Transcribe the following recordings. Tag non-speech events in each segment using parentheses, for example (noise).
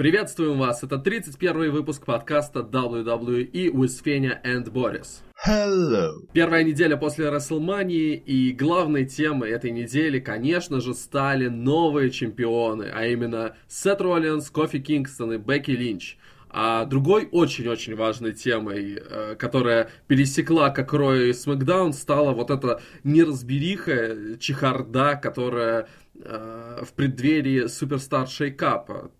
Приветствуем вас, это 31 выпуск подкаста WWE with Fenya and Boris. Hello. Первая неделя после Расселмании и главной темой этой недели, конечно же, стали новые чемпионы, а именно Сет Роллинс, Кофи Кингстон и Бекки Линч. А другой очень-очень важной темой, э, которая пересекла как Рой и Смакдаун, стала вот эта неразбериха, чехарда, которая э, в преддверии Суперстар Шейкапа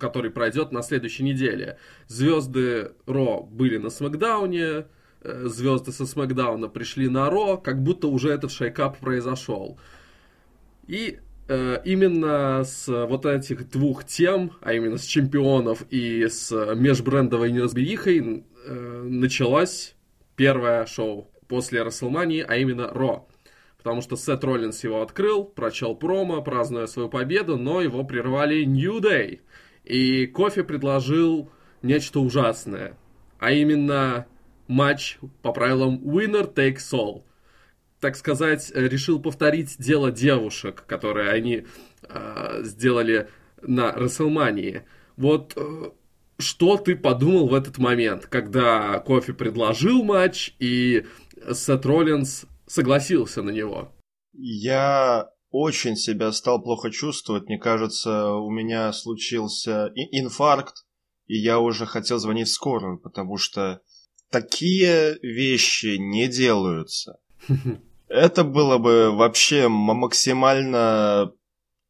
который пройдет на следующей неделе. Звезды Ро были на Смакдауне, э, звезды со Смакдауна пришли на Ро, как будто уже этот шейкап произошел. И э, именно с вот этих двух тем, а именно с чемпионов и с межбрендовой неразберихой, э, началось первое шоу после Расселмании, а именно Ро. Потому что Сет Роллинс его открыл, прочел промо, празднуя свою победу, но его прервали New Day. И Кофе предложил нечто ужасное, а именно матч по правилам winner takes all. Так сказать, решил повторить дело девушек, которые они э, сделали на Расселмании. Вот э, что ты подумал в этот момент, когда Кофе предложил матч и Сет Роллинс согласился на него? Я очень себя стал плохо чувствовать. Мне кажется, у меня случился инфаркт, и я уже хотел звонить в скорую, потому что такие вещи не делаются. (laughs) Это было бы вообще максимально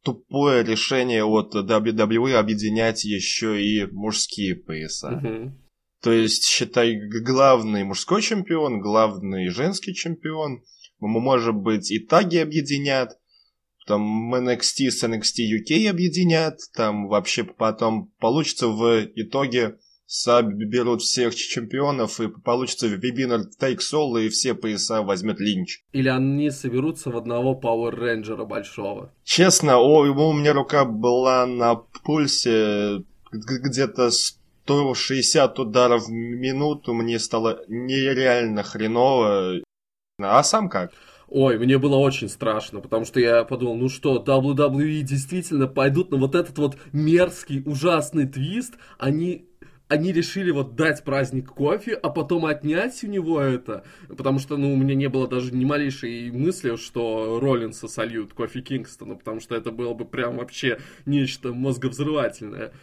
тупое решение от WWE объединять еще и мужские пояса. То есть, считай, главный мужской чемпион, главный женский чемпион, может быть, и таги объединят, там NXT с NXT UK объединят, там вообще потом получится в итоге соберут всех чемпионов и получится вебинар Take Soul и все пояса возьмет Линч. Или они соберутся в одного Power Рейнджера большого. Честно, о, у меня рука была на пульсе где-то 160 ударов в минуту, мне стало нереально хреново. А сам как? Ой, мне было очень страшно, потому что я подумал, ну что, WWE действительно пойдут на вот этот вот мерзкий, ужасный твист, они они решили вот дать праздник кофе, а потом отнять у него это, потому что, ну, у меня не было даже ни малейшей мысли, что Роллинса сольют кофе Кингстона, потому что это было бы прям вообще нечто мозговзрывательное.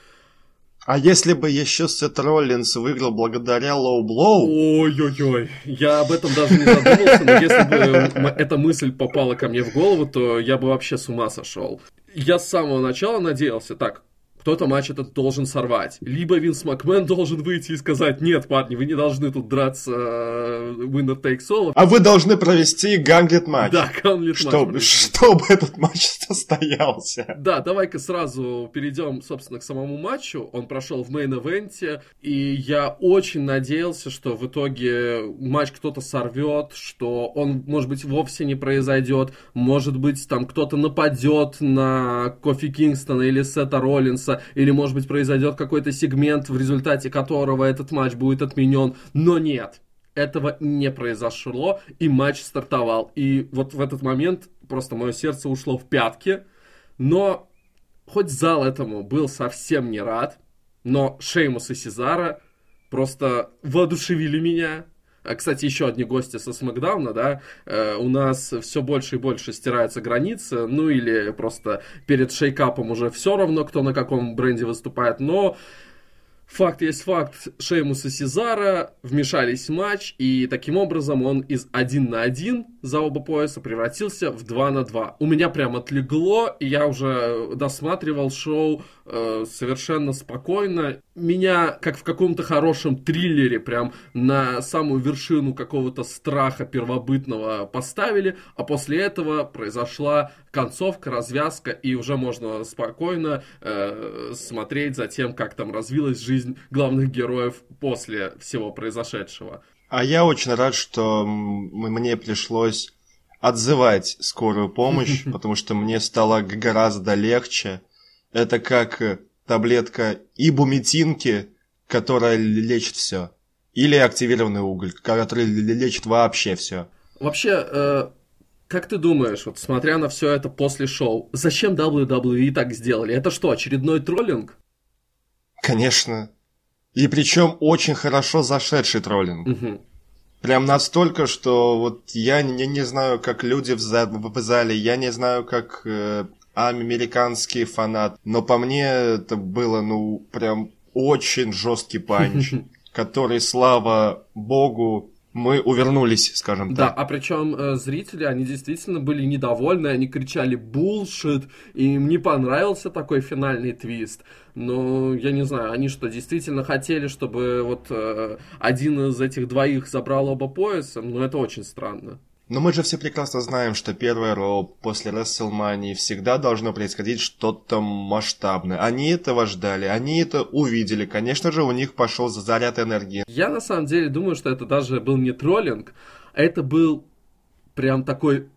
А если бы еще Сет Роллинс выиграл благодаря Лоу Блоу? Ой-ой-ой, я об этом даже не задумался, но если бы эта мысль попала ко мне в голову, то я бы вообще с ума сошел. Я с самого начала надеялся, так, кто-то матч этот должен сорвать. Либо Винс Макмен должен выйти и сказать, нет, парни, вы не должны тут драться uh, winner takes all. А вы должны провести ганглет матч. Да, ганглет матч. Чтобы этот матч (laughs) состоялся. Да, давай-ка сразу перейдем, собственно, к самому матчу. Он прошел в мейн-эвенте, и я очень надеялся, что в итоге матч кто-то сорвет, что он, может быть, вовсе не произойдет, может быть, там кто-то нападет на Кофи Кингстона или Сета Роллинса, или, может быть, произойдет какой-то сегмент, в результате которого этот матч будет отменен. Но нет, этого не произошло, и матч стартовал. И вот в этот момент просто мое сердце ушло в пятки. Но хоть зал этому был совсем не рад, но Шеймус и Сезара просто воодушевили меня. А, кстати, еще одни гости со Смакдауна, да, э, у нас все больше и больше стираются границы, ну или просто перед шейкапом уже все равно, кто на каком бренде выступает, но Факт есть факт, Шеймус и Сезара вмешались в матч, и таким образом он из 1 на 1 за оба пояса превратился в 2 на 2. У меня прям отлегло, и я уже досматривал шоу э, совершенно спокойно. Меня, как в каком-то хорошем триллере, прям на самую вершину какого-то страха первобытного поставили, а после этого произошла концовка, развязка, и уже можно спокойно э, смотреть за тем, как там развилась жизнь главных героев после всего произошедшего. А я очень рад, что мне пришлось отзывать скорую помощь, (laughs) потому что мне стало гораздо легче. Это как таблетка ибумитинки, которая лечит все. Или активированный уголь, который лечит вообще все. Вообще, э, как ты думаешь, вот смотря на все это после шоу, зачем WWE так сделали? Это что, очередной троллинг? Конечно. И причем очень хорошо зашедший троллинг. Угу. Прям настолько, что вот я не, не знаю, как люди в, за, в зале, я не знаю, как э, американский фанат, но по мне это было, ну, прям очень жесткий панч, (laughs) который, слава богу, мы увернулись, скажем так. Да, а причем э, зрители, они действительно были недовольны, они кричали «булшит», и им не понравился такой финальный твист. Но я не знаю, они что, действительно хотели, чтобы вот э, один из этих двоих забрал оба пояса? Ну, это очень странно. Но мы же все прекрасно знаем, что первое Ро после WrestleMania всегда должно происходить что-то масштабное. Они этого ждали, они это увидели. Конечно же, у них пошел заряд энергии. Я на самом деле думаю, что это даже был не троллинг, а это был прям такой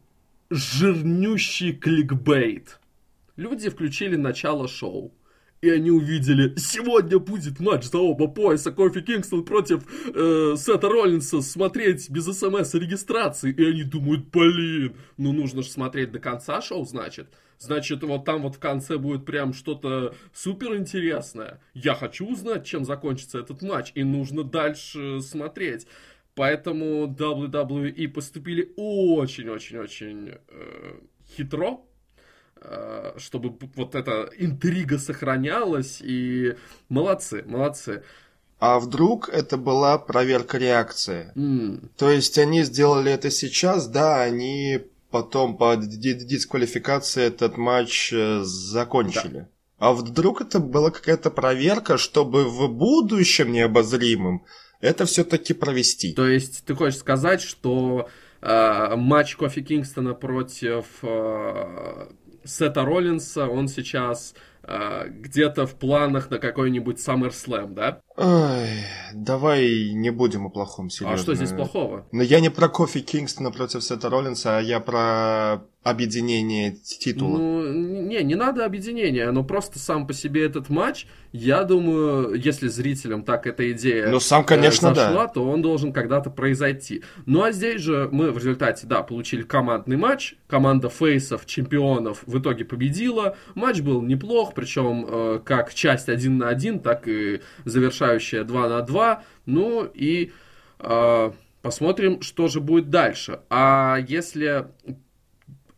жирнющий кликбейт. Люди включили начало шоу и они увидели, сегодня будет матч за оба пояса Кофи Кингстон против э, Сета Роллинса смотреть без смс регистрации, и они думают, блин, ну нужно же смотреть до конца шоу, значит. Значит, вот там вот в конце будет прям что-то супер интересное. Я хочу узнать, чем закончится этот матч, и нужно дальше смотреть. Поэтому WWE поступили очень-очень-очень э, хитро, чтобы вот эта интрига сохранялась, и молодцы, молодцы. А вдруг это была проверка реакции? Mm. То есть они сделали это сейчас, да, они потом по дисквалификации этот матч э, закончили. Да. А вдруг это была какая-то проверка, чтобы в будущем необозримом это все-таки провести? То есть ты хочешь сказать, что э, матч Кофи Кингстона против э, Сета Роллинса, он сейчас э, где-то в планах на какой-нибудь SummerSlam, да? Ой, давай не будем о плохом серьезно. А что здесь плохого? Но я не про Кофи Кингстона против Сета Роллинса, а я про объединение титула. Ну, не, не надо объединения, но просто сам по себе этот матч, я думаю, если зрителям так эта идея ну, сам, конечно, э, зашла, да. то он должен когда-то произойти. Ну, а здесь же мы в результате, да, получили командный матч, команда фейсов, чемпионов в итоге победила, матч был неплох, причем э, как часть один на один, так и завершающая 2 на 2, ну и... Э, Посмотрим, что же будет дальше. А если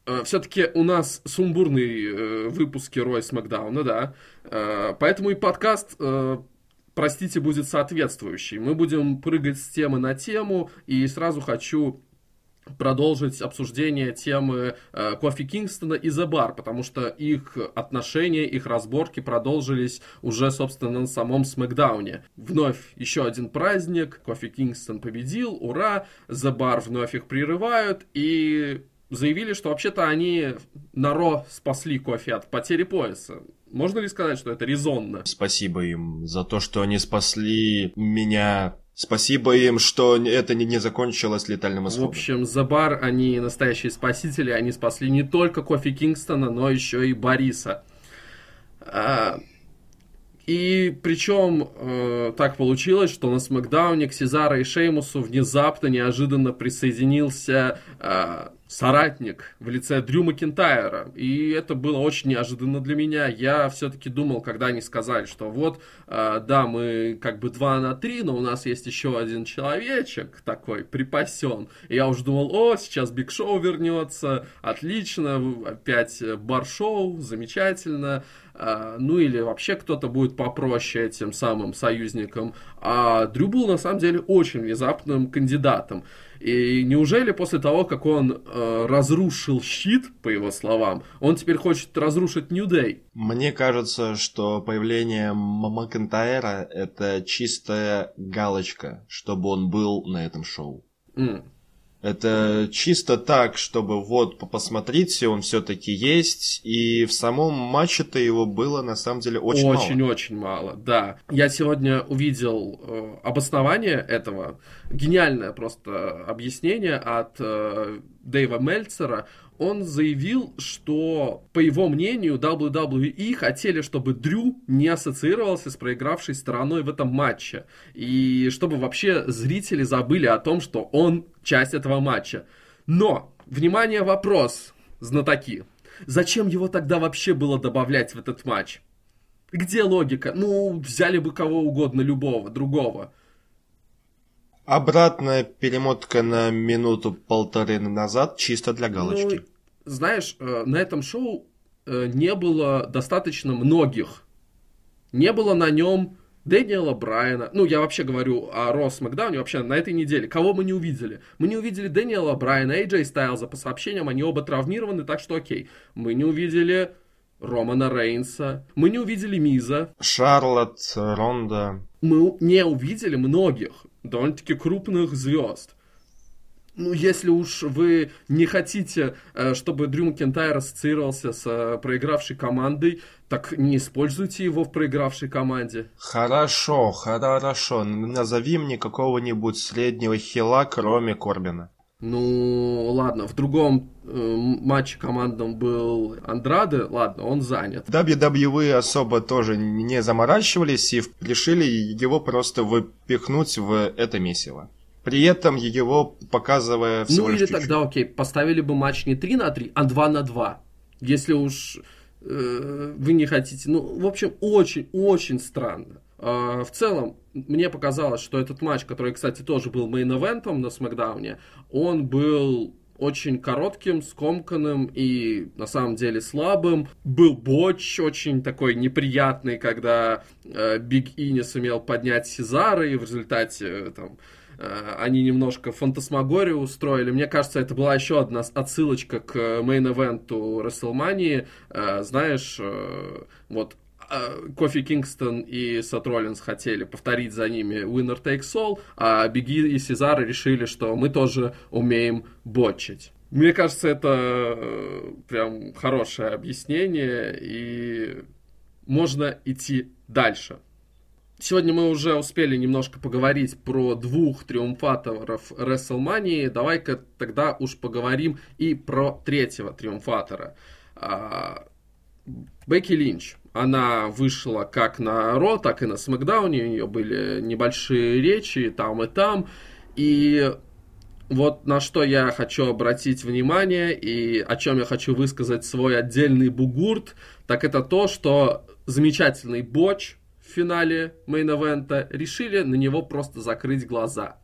Э, все-таки у нас сумбурный э, выпуски Рой Смакдауна, да. Э, поэтому и подкаст, э, простите, будет соответствующий. Мы будем прыгать с темы на тему, и сразу хочу продолжить обсуждение темы э, Кофи Кингстона и The Bar, потому что их отношения, их разборки продолжились уже, собственно, на самом Смакдауне. Вновь еще один праздник, Кофи Кингстон победил, ура, The Bar вновь их прерывают, и заявили, что вообще-то они на Ро спасли кофе от потери пояса. Можно ли сказать, что это резонно? Спасибо им за то, что они спасли меня Спасибо им, что это не, не закончилось летальным исходом. В общем, за бар они настоящие спасители. Они спасли не только Кофи Кингстона, но еще и Бориса. А, и причем э, так получилось, что на Смакдауне к Сезара и Шеймусу внезапно, неожиданно присоединился э, соратник в лице Дрю Макентайра. И это было очень неожиданно для меня. Я все-таки думал, когда они сказали, что вот, э, да, мы как бы 2 на 3, но у нас есть еще один человечек такой припасен. И я уже думал, о, сейчас Биг Шоу вернется, отлично, опять бар-шоу, замечательно. Э, ну или вообще кто-то будет попроще этим самым союзником. А Дрю был на самом деле очень внезапным кандидатом. И неужели после того, как он э, разрушил щит, по его словам, он теперь хочет разрушить New Day? Мне кажется, что появление Макентайра это чистая галочка, чтобы он был на этом шоу. Mm. Это чисто так, чтобы вот посмотрите, он все-таки есть. И в самом матче-то его было на самом деле очень, очень мало. Очень-очень мало, да. Я сегодня увидел э, обоснование этого. Гениальное просто объяснение от э, Дэйва Мельцера он заявил, что, по его мнению, WWE хотели, чтобы Дрю не ассоциировался с проигравшей стороной в этом матче. И чтобы вообще зрители забыли о том, что он часть этого матча. Но, внимание, вопрос, знатоки. Зачем его тогда вообще было добавлять в этот матч? Где логика? Ну, взяли бы кого угодно, любого, другого. Обратная перемотка на минуту-полторы назад чисто для галочки. Ну, знаешь, э, на этом шоу э, не было достаточно многих. Не было на нем Дэниела Брайана. Ну, я вообще говорю о Росс Макдауне вообще на этой неделе. Кого мы не увидели? Мы не увидели Дэниела Брайана, Эйджей Стайлза. По сообщениям, они оба травмированы, так что окей. Мы не увидели Романа Рейнса. Мы не увидели Миза. Шарлотт, Ронда. Мы не увидели многих довольно-таки крупных звезд. Ну, если уж вы не хотите, э, чтобы Дрю Макентайр ассоциировался с э, проигравшей командой, так не используйте его в проигравшей команде. Хорошо, хорошо. Назови мне какого-нибудь среднего хила, кроме Корбина. Ну, ладно, в другом э, матче командам был Андраде, ладно, он занят. WWE особо тоже не заморачивались и решили его просто выпихнуть в это месиво. При этом его показывая всего Ну или чуть-чуть. тогда, окей, поставили бы матч не 3 на 3, а 2 на 2. Если уж э, вы не хотите. Ну, в общем, очень-очень странно. Э, в целом, мне показалось, что этот матч, который, кстати, тоже был мейн-эвентом на Смакдауне, он был очень коротким, скомканным и на самом деле слабым. Был ботч очень такой неприятный, когда Биг э, И не сумел поднять Сезара, и в результате э, там они немножко фантасмагорию устроили. Мне кажется, это была еще одна отсылочка к мейн-эвенту WrestleMania. Э, знаешь, э, вот Кофи Кингстон и Сет Роллинс хотели повторить за ними Winner Takes All, а Беги и Сезар решили, что мы тоже умеем бочить. Мне кажется, это э, прям хорошее объяснение, и можно идти дальше. Сегодня мы уже успели немножко поговорить про двух триумфаторов WrestleMania. Давай-ка тогда уж поговорим и про третьего триумфатора. А, Бекки Линч она вышла как на Ро, так и на Смакдауне. У нее были небольшие речи там и там. И вот на что я хочу обратить внимание и о чем я хочу высказать свой отдельный бугурт, так это то, что замечательный ботч финале мейн-эвента решили на него просто закрыть глаза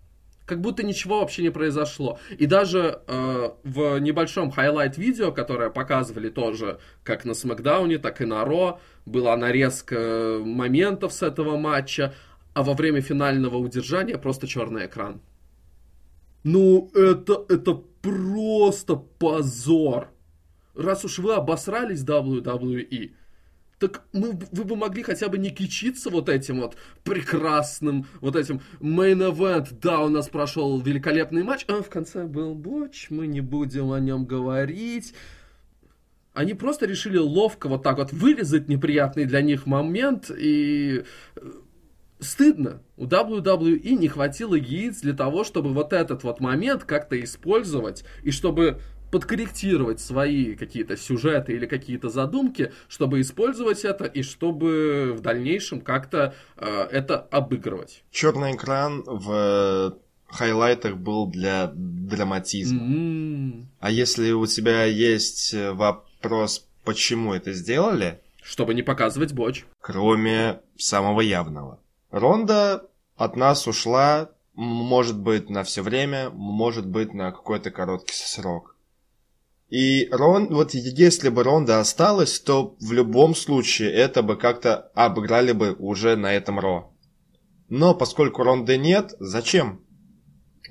как будто ничего вообще не произошло. И даже э, в небольшом хайлайт-видео, которое показывали тоже как на Смакдауне, так и на Raw, была нарезка моментов с этого матча, а во время финального удержания просто черный экран. Ну, это, это просто позор. Раз уж вы обосрались WWE, так мы, вы бы могли хотя бы не кичиться вот этим вот прекрасным, вот этим main event. Да, у нас прошел великолепный матч, а в конце был боч, мы не будем о нем говорить. Они просто решили ловко вот так вот вырезать неприятный для них момент и э, стыдно. У WWE не хватило яиц для того, чтобы вот этот вот момент как-то использовать и чтобы подкорректировать свои какие-то сюжеты или какие-то задумки, чтобы использовать это и чтобы в дальнейшем как-то э, это обыгрывать. Черный экран в хайлайтах был для драматизма. Mm-hmm. А если у тебя есть вопрос, почему это сделали? Чтобы не показывать боч. Кроме самого явного. Ронда от нас ушла, может быть, на все время, может быть, на какой-то короткий срок. И Рон, вот если бы Ронда осталась, то в любом случае это бы как-то обыграли бы уже на этом Ро. Но поскольку Ронды нет, зачем?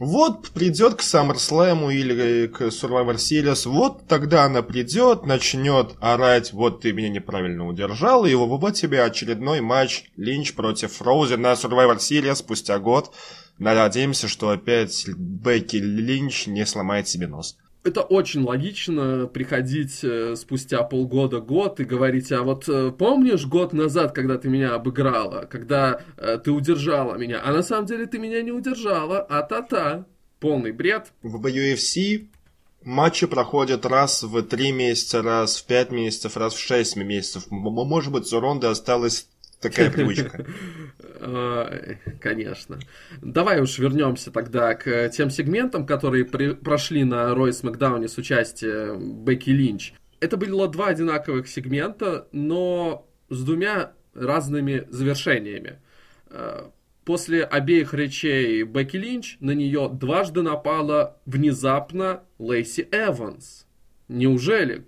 Вот придет к SummerSlam или к Survivor Series, вот тогда она придет, начнет орать, вот ты меня неправильно удержал, и вот тебе очередной матч Линч против Роузи на Survivor Series спустя год. Надеемся, что опять Бекки Линч не сломает себе нос это очень логично приходить э, спустя полгода-год и говорить, а вот э, помнишь год назад, когда ты меня обыграла, когда э, ты удержала меня, а на самом деле ты меня не удержала, а та-та. Полный бред. В UFC матчи проходят раз в три месяца, раз в пять месяцев, раз в шесть месяцев. Может быть, у Ронды осталось Такая (laughs) привычка. Конечно. Давай уж вернемся тогда к тем сегментам, которые при, прошли на Ройс Макдауне с участием Бекки Линч. Это было два одинаковых сегмента, но с двумя разными завершениями. Э, после обеих речей Бекки Линч на нее дважды напала внезапно Лейси Эванс. Неужели?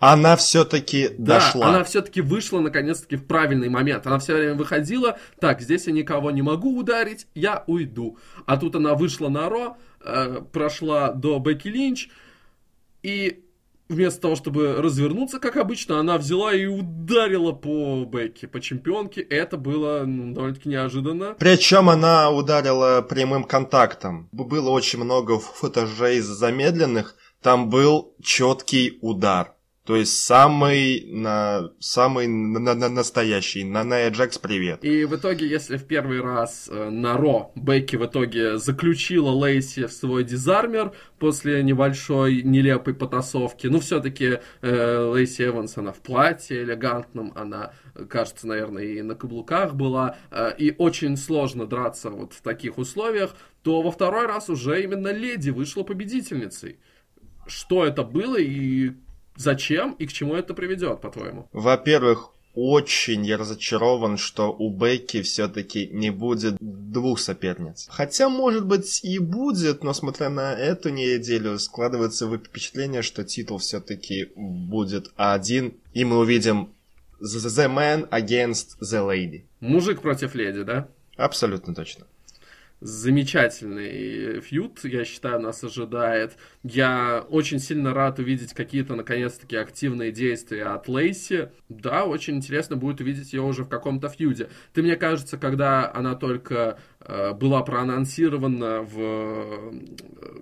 Она все-таки да, дошла. Она все-таки вышла наконец-таки в правильный момент. Она все время выходила, так, здесь я никого не могу ударить, я уйду. А тут она вышла на Ро, э, прошла до Бекки Линч, и вместо того, чтобы развернуться, как обычно, она взяла и ударила по Бекке, по чемпионке. Это было ну, довольно-таки неожиданно. Причем она ударила прямым контактом. Было очень много футажей замедленных. Там был четкий удар. То есть самый, на, самый на, на, настоящий. На Ная Джекс, привет. И в итоге, если в первый раз э, на Ро Бекки в итоге заключила Лейси в свой дизармер после небольшой нелепой потасовки, ну все-таки э, Лейси Эванс, она в платье элегантном, она, кажется, наверное, и на каблуках была, э, и очень сложно драться вот в таких условиях, то во второй раз уже именно леди вышла победительницей. Что это было и Зачем и к чему это приведет, по-твоему? Во-первых, очень я разочарован, что у Бекки все-таки не будет двух соперниц. Хотя, может быть, и будет, но смотря на эту неделю, складывается впечатление, что титул все-таки будет один, и мы увидим The Man Against the Lady. Мужик против леди, да? Абсолютно точно замечательный фьют, я считаю, нас ожидает. Я очень сильно рад увидеть какие-то, наконец-таки, активные действия от Лейси. Да, очень интересно будет увидеть ее уже в каком-то фьюде. Ты, мне кажется, когда она только э, была проанонсирована в... Э,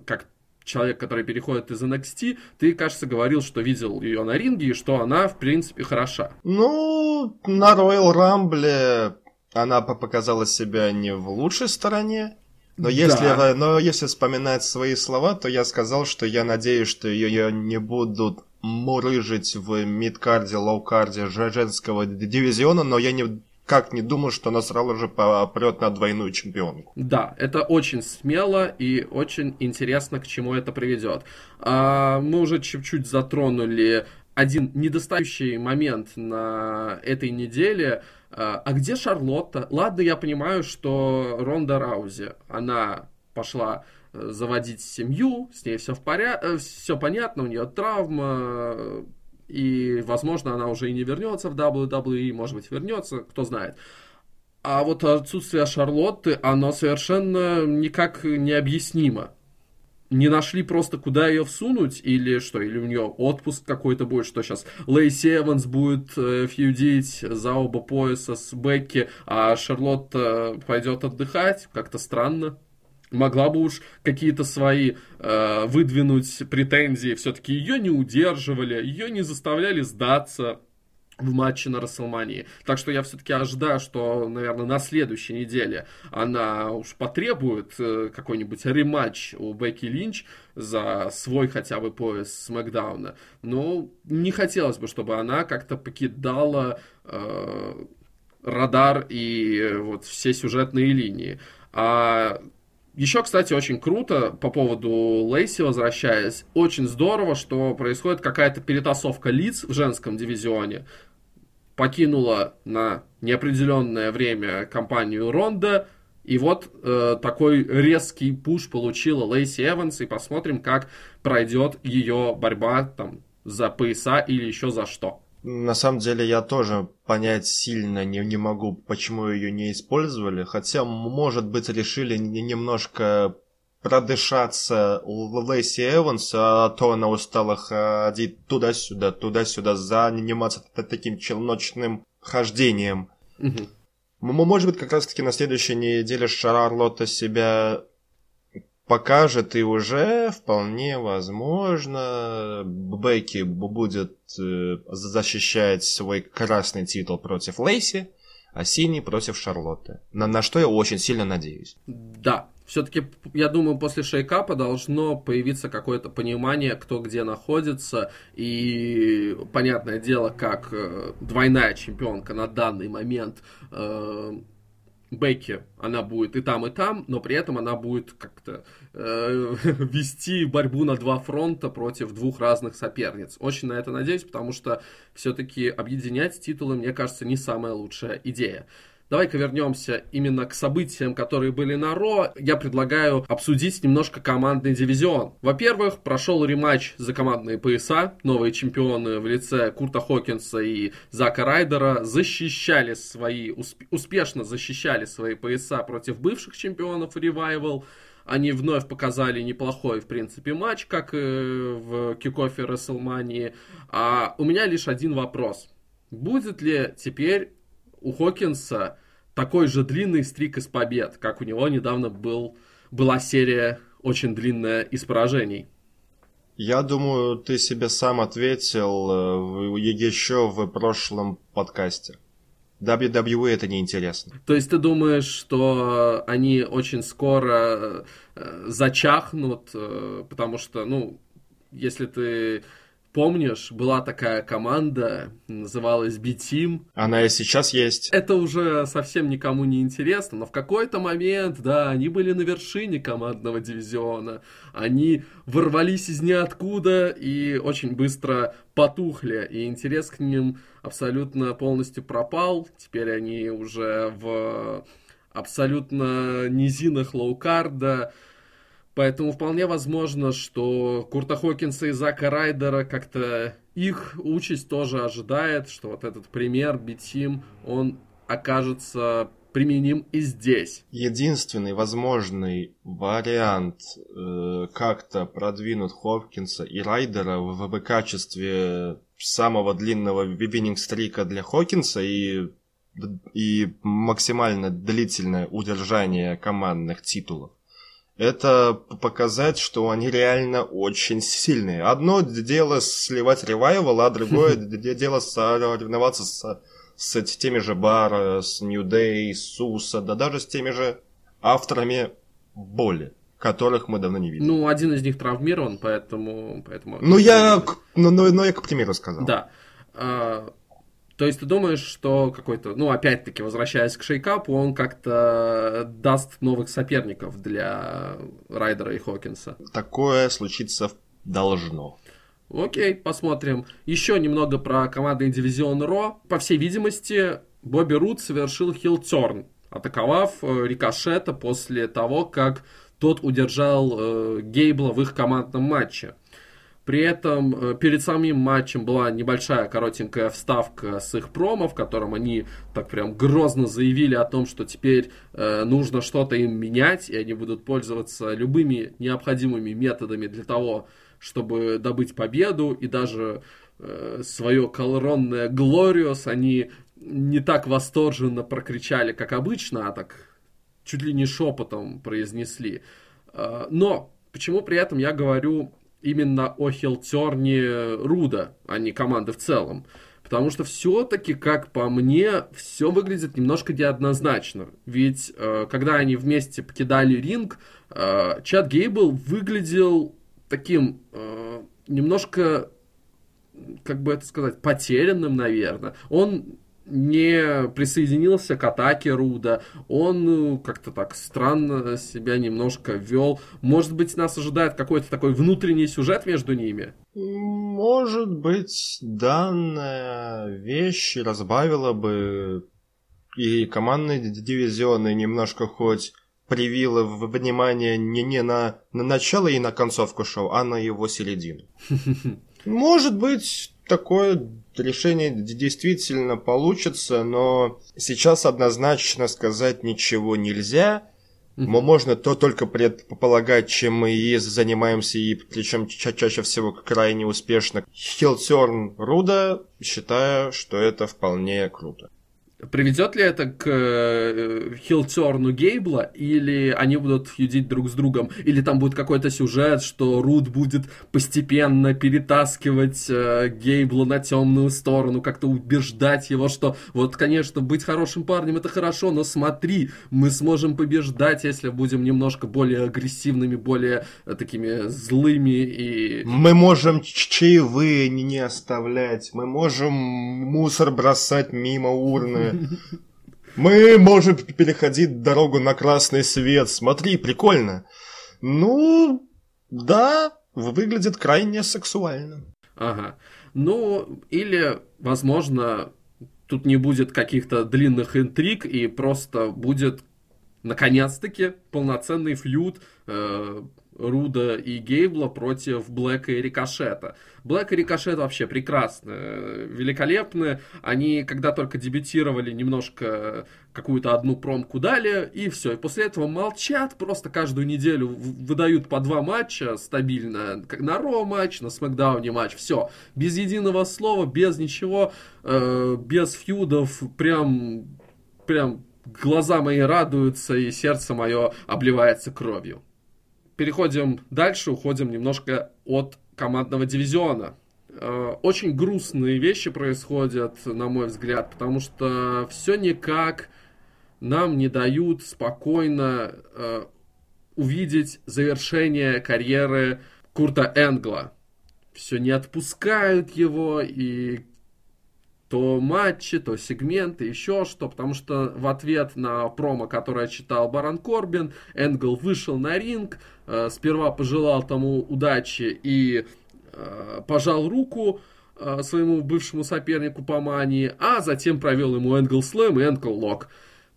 как человек, который переходит из NXT, ты, кажется, говорил, что видел ее на ринге и что она, в принципе, хороша. Ну, на Royal Rumble она показала себя не в лучшей стороне. Но если, да. но если вспоминать свои слова, то я сказал, что я надеюсь, что ее не будут мурыжить в мидкарде, лоукарде женского дивизиона, но я не как не думал, что она сразу же попрет на двойную чемпионку. Да, это очень смело и очень интересно, к чему это приведет. А, мы уже чуть-чуть затронули один недостающий момент на этой неделе – а, а где Шарлотта? Ладно, я понимаю, что Ронда Раузи, она пошла э, заводить семью, с ней все в порядке, э, все понятно, у нее травма, и, возможно, она уже и не вернется в WWE, может быть, вернется, кто знает. А вот отсутствие Шарлотты, оно совершенно никак необъяснимо не нашли просто куда ее всунуть, или что, или у нее отпуск какой-то будет, что сейчас Лейси Эванс будет э, фьюдить за оба пояса с Бекки, а Шарлотта пойдет отдыхать, как-то странно. Могла бы уж какие-то свои э, выдвинуть претензии, все-таки ее не удерживали, ее не заставляли сдаться в матче на Расселмании. Так что я все-таки ожидаю, что, наверное, на следующей неделе она уж потребует э, какой-нибудь рематч у Бекки Линч за свой хотя бы пояс Смакдауна. Но не хотелось бы, чтобы она как-то покидала э, радар и э, вот все сюжетные линии. А еще, кстати, очень круто по поводу Лейси, возвращаясь, очень здорово, что происходит какая-то перетасовка лиц в женском дивизионе покинула на неопределенное время компанию Ронда. И вот э, такой резкий пуш получила Лейси Эванс. И посмотрим, как пройдет ее борьба там, за пояса или еще за что. На самом деле я тоже понять сильно не, не могу, почему ее не использовали. Хотя, может быть, решили немножко продышаться Лэйси Эванс, а то она устала ходить туда-сюда, туда-сюда, заниматься таким челночным хождением. Угу. Может быть, как раз-таки на следующей неделе Шарлотта себя покажет, и уже вполне возможно Бекки будет э, защищать свой красный титул против Лейси, а синий против Шарлотты. На, на что я очень сильно надеюсь. Да, все-таки, я думаю, после шейкапа должно появиться какое-то понимание, кто где находится. И понятное дело, как э, двойная чемпионка на данный момент э, Бекки, она будет и там, и там, но при этом она будет как-то э, (laughs) вести борьбу на два фронта против двух разных соперниц. Очень на это надеюсь, потому что все-таки объединять титулы, мне кажется, не самая лучшая идея. Давай-ка вернемся именно к событиям, которые были на Ро. Я предлагаю обсудить немножко командный дивизион. Во-первых, прошел рематч за командные пояса. Новые чемпионы в лице Курта Хокинса и Зака Райдера защищали свои, усп- успешно защищали свои пояса против бывших чемпионов Revival. Они вновь показали неплохой, в принципе, матч, как в кикофе Расселмании. А у меня лишь один вопрос. Будет ли теперь у Хокинса такой же длинный стрик из побед, как у него недавно был, была серия очень длинная из поражений. Я думаю, ты себе сам ответил э, еще в прошлом подкасте. WWE это неинтересно. То есть ты думаешь, что они очень скоро э, зачахнут, э, потому что, ну, если ты Помнишь, была такая команда, называлась B-Team. Она и сейчас есть. Это уже совсем никому не интересно, но в какой-то момент, да, они были на вершине командного дивизиона. Они ворвались из ниоткуда и очень быстро потухли, и интерес к ним абсолютно полностью пропал. Теперь они уже в абсолютно низинах лоукарда, Поэтому вполне возможно, что Курта Хокинса и Зака Райдера как-то их участь тоже ожидает, что вот этот пример Битим, он окажется применим и здесь. Единственный возможный вариант э, как-то продвинуть Хопкинса и Райдера в, в качестве самого длинного виннинг-стрика для Хокинса и, и максимально длительное удержание командных титулов это показать, что они реально очень сильные. Одно дело сливать ревайвал, а другое (laughs) дело соревноваться с, с теми же Бара, с New Day, с Суса, да даже с теми же авторами боли которых мы давно не видели. Ну, один из них травмирован, поэтому... поэтому... Ну, я... Ну, ну, ну, я к примеру сказал. Да. То есть ты думаешь, что какой-то, ну, опять-таки, возвращаясь к шейкапу, он как-то даст новых соперников для Райдера и Хокинса? Такое случиться должно. Окей, посмотрим. Еще немного про командный дивизион Ро. По всей видимости, Бобби Рут совершил хилтерн, атаковав э, Рикошета после того, как тот удержал э, Гейбла в их командном матче. При этом э, перед самим матчем была небольшая коротенькая вставка с их промо, в котором они так прям грозно заявили о том, что теперь э, нужно что-то им менять, и они будут пользоваться любыми необходимыми методами для того, чтобы добыть победу, и даже э, свое колоронное Глориос они не так восторженно прокричали, как обычно, а так чуть ли не шепотом произнесли. Э, но почему при этом я говорю именно о Хилтерне Руда, а не команды в целом. Потому что все-таки, как по мне, все выглядит немножко неоднозначно. Ведь э, когда они вместе покидали ринг, э, Чад Гейбл выглядел таким э, немножко, как бы это сказать, потерянным, наверное. Он не присоединился к атаке Руда. Он ну, как-то так странно себя немножко вел. Может быть, нас ожидает какой-то такой внутренний сюжет между ними? Может быть, данная вещь разбавила бы и командные дивизионы немножко хоть привила внимание не, не на, на начало и на концовку шоу, а на его середину. (laughs) Может быть, такое решение действительно получится, но сейчас однозначно сказать ничего нельзя. Mm-hmm. Можно то только предполагать, чем мы и занимаемся, и причем ча- чаще всего крайне успешно. Хилтерн Руда, считаю, что это вполне круто. Приведет ли это к э, хилтерну Гейбла, или они будут фьюдить друг с другом, или там будет какой-то сюжет, что Руд будет постепенно перетаскивать э, Гейбла на темную сторону, как-то убеждать его, что вот, конечно, быть хорошим парнем это хорошо, но смотри, мы сможем побеждать, если будем немножко более агрессивными, более э, такими злыми и... Мы можем чаевые не оставлять, мы можем мусор бросать мимо урны, (laughs) Мы можем переходить дорогу на красный свет. Смотри, прикольно. Ну, да, выглядит крайне сексуально. Ага. Ну, или, возможно, тут не будет каких-то длинных интриг и просто будет наконец-таки полноценный фьюд э, Руда и Гейбла против Блэка и Рикошета. Блэк и Рикошет вообще прекрасны, великолепны. Они, когда только дебютировали, немножко какую-то одну промку дали, и все. И после этого молчат, просто каждую неделю выдают по два матча стабильно. На Ро матч, на Смакдауне матч, все. Без единого слова, без ничего, э, без фьюдов, прям, прям глаза мои радуются, и сердце мое обливается кровью переходим дальше, уходим немножко от командного дивизиона. Э, очень грустные вещи происходят, на мой взгляд, потому что все никак нам не дают спокойно э, увидеть завершение карьеры Курта Энгла. Все не отпускают его, и то матчи, то сегменты, еще что, потому что в ответ на промо, которое читал Барон Корбин, Энгл вышел на ринг, э, сперва пожелал тому удачи и э, пожал руку э, своему бывшему сопернику по мании, а затем провел ему Энгл Слэм и Энгл Лок.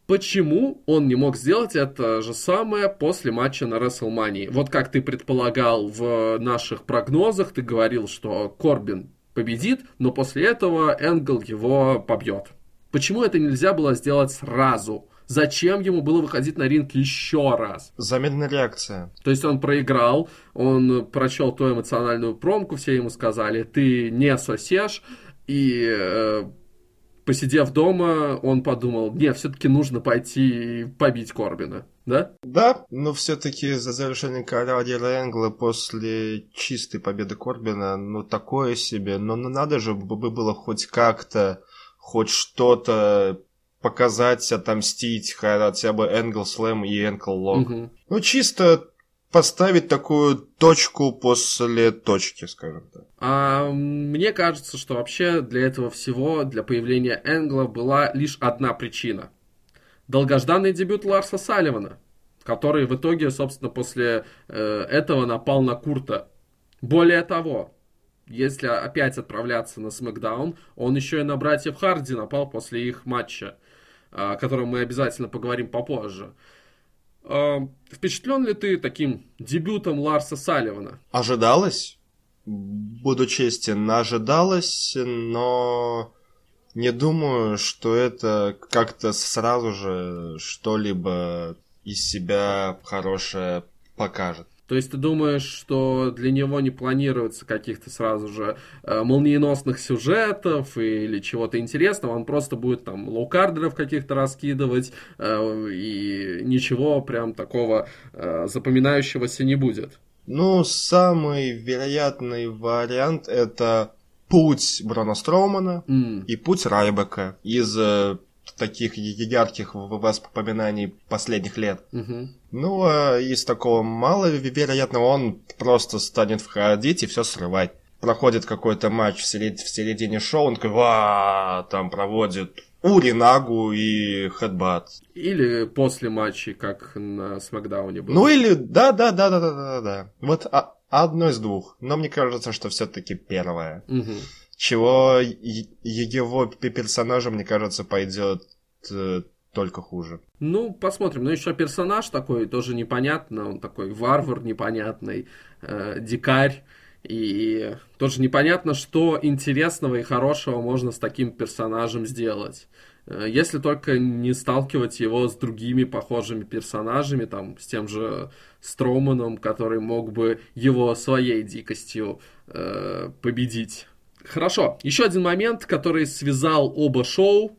Почему он не мог сделать это же самое после матча на WrestleMania? Вот как ты предполагал в наших прогнозах, ты говорил, что Корбин победит, но после этого Энгл его побьет. Почему это нельзя было сделать сразу? Зачем ему было выходить на ринг еще раз? Замедленная реакция. То есть он проиграл, он прочел ту эмоциональную промку, все ему сказали, ты не сосешь, и э, посидев дома, он подумал, не, все-таки нужно пойти и побить Корбина да? Да, но все-таки за завершение карьеры Энгла после чистой победы Корбина, ну такое себе, но ну, надо же бы было хоть как-то, хоть что-то показать, отомстить хотя бы Энгл Слэм и Энкл Лок. Угу. Ну чисто поставить такую точку после точки, скажем так. А, мне кажется, что вообще для этого всего, для появления Энгла была лишь одна причина – долгожданный дебют Ларса Салливана, который в итоге, собственно, после э, этого напал на Курта. Более того, если опять отправляться на Смакдаун, он еще и на братьев Харди напал после их матча, о котором мы обязательно поговорим попозже. Э, впечатлен ли ты таким дебютом Ларса Салливана? Ожидалось. Буду честен, ожидалось, но не думаю, что это как-то сразу же что-либо из себя хорошее покажет. То есть ты думаешь, что для него не планируется каких-то сразу же э, молниеносных сюжетов или чего-то интересного, он просто будет там лоукардеров каких-то раскидывать э, и ничего прям такого э, запоминающегося не будет? Ну, самый вероятный вариант это путь Брона Строумана mm. и путь Райбека из таких ярких воспоминаний последних лет. Mm-hmm. Ну, а из такого маловероятного он просто станет входить и все срывать. Проходит какой-то матч в, серед... в середине шоу, он такой, ва, там проводит Ури, Нагу и Хедбат. Или после матчей, как на Смакдауне было. Ну или, да-да-да-да-да-да. Вот а, Одно из двух. Но мне кажется, что все-таки первое. Угу. Чего его персонажа, мне кажется, пойдет э, только хуже. Ну, посмотрим. Но еще персонаж такой тоже непонятно. Он такой варвар непонятный, э, дикарь. И тоже непонятно, что интересного и хорошего можно с таким персонажем сделать. Э, если только не сталкивать его с другими похожими персонажами, там, с тем же Строуманом, который мог бы его своей дикостью э, победить. Хорошо, еще один момент, который связал оба шоу.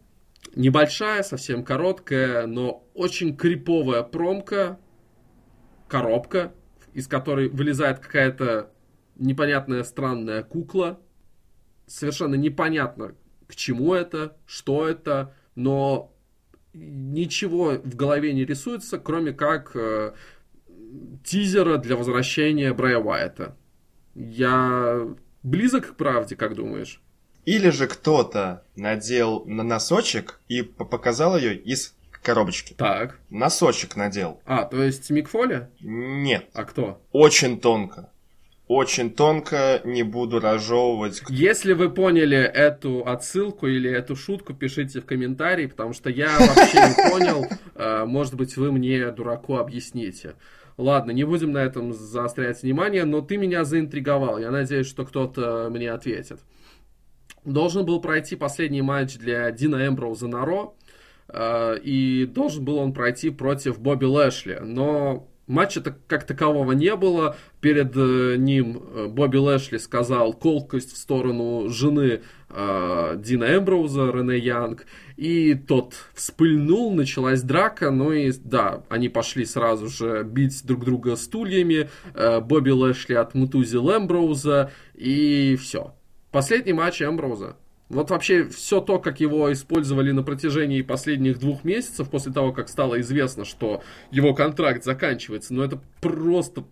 Небольшая, совсем короткая, но очень криповая промка, коробка, из которой вылезает какая-то непонятная странная кукла. Совершенно непонятно, к чему это, что это, но ничего в голове не рисуется, кроме как э, тизера для возвращения Брайя Уайта. Я близок к правде, как думаешь? Или же кто-то надел на носочек и показал ее из коробочки. Так. Носочек надел. А, то есть Микфоли? Нет. А кто? Очень тонко. Очень тонко, не буду разжевывать. Если вы поняли эту отсылку или эту шутку, пишите в комментарии, потому что я вообще не понял. (laughs) Э, может быть, вы мне, дураку, объясните. Ладно, не будем на этом заострять внимание, но ты меня заинтриговал. Я надеюсь, что кто-то мне ответит. Должен был пройти последний матч для Дина Эмброуза на Ро, э, и должен был он пройти против Бобби Лэшли, но матча -то как такового не было. Перед э, ним э, Бобби Лэшли сказал колкость в сторону жены Дина Эмброуза, Рене Янг, и тот вспыльнул, началась драка, ну и да, они пошли сразу же бить друг друга стульями, э, Бобби Лэшли отмутузил Эмброуза, и все. Последний матч Эмброуза. Вот вообще все то, как его использовали на протяжении последних двух месяцев, после того, как стало известно, что его контракт заканчивается, ну это просто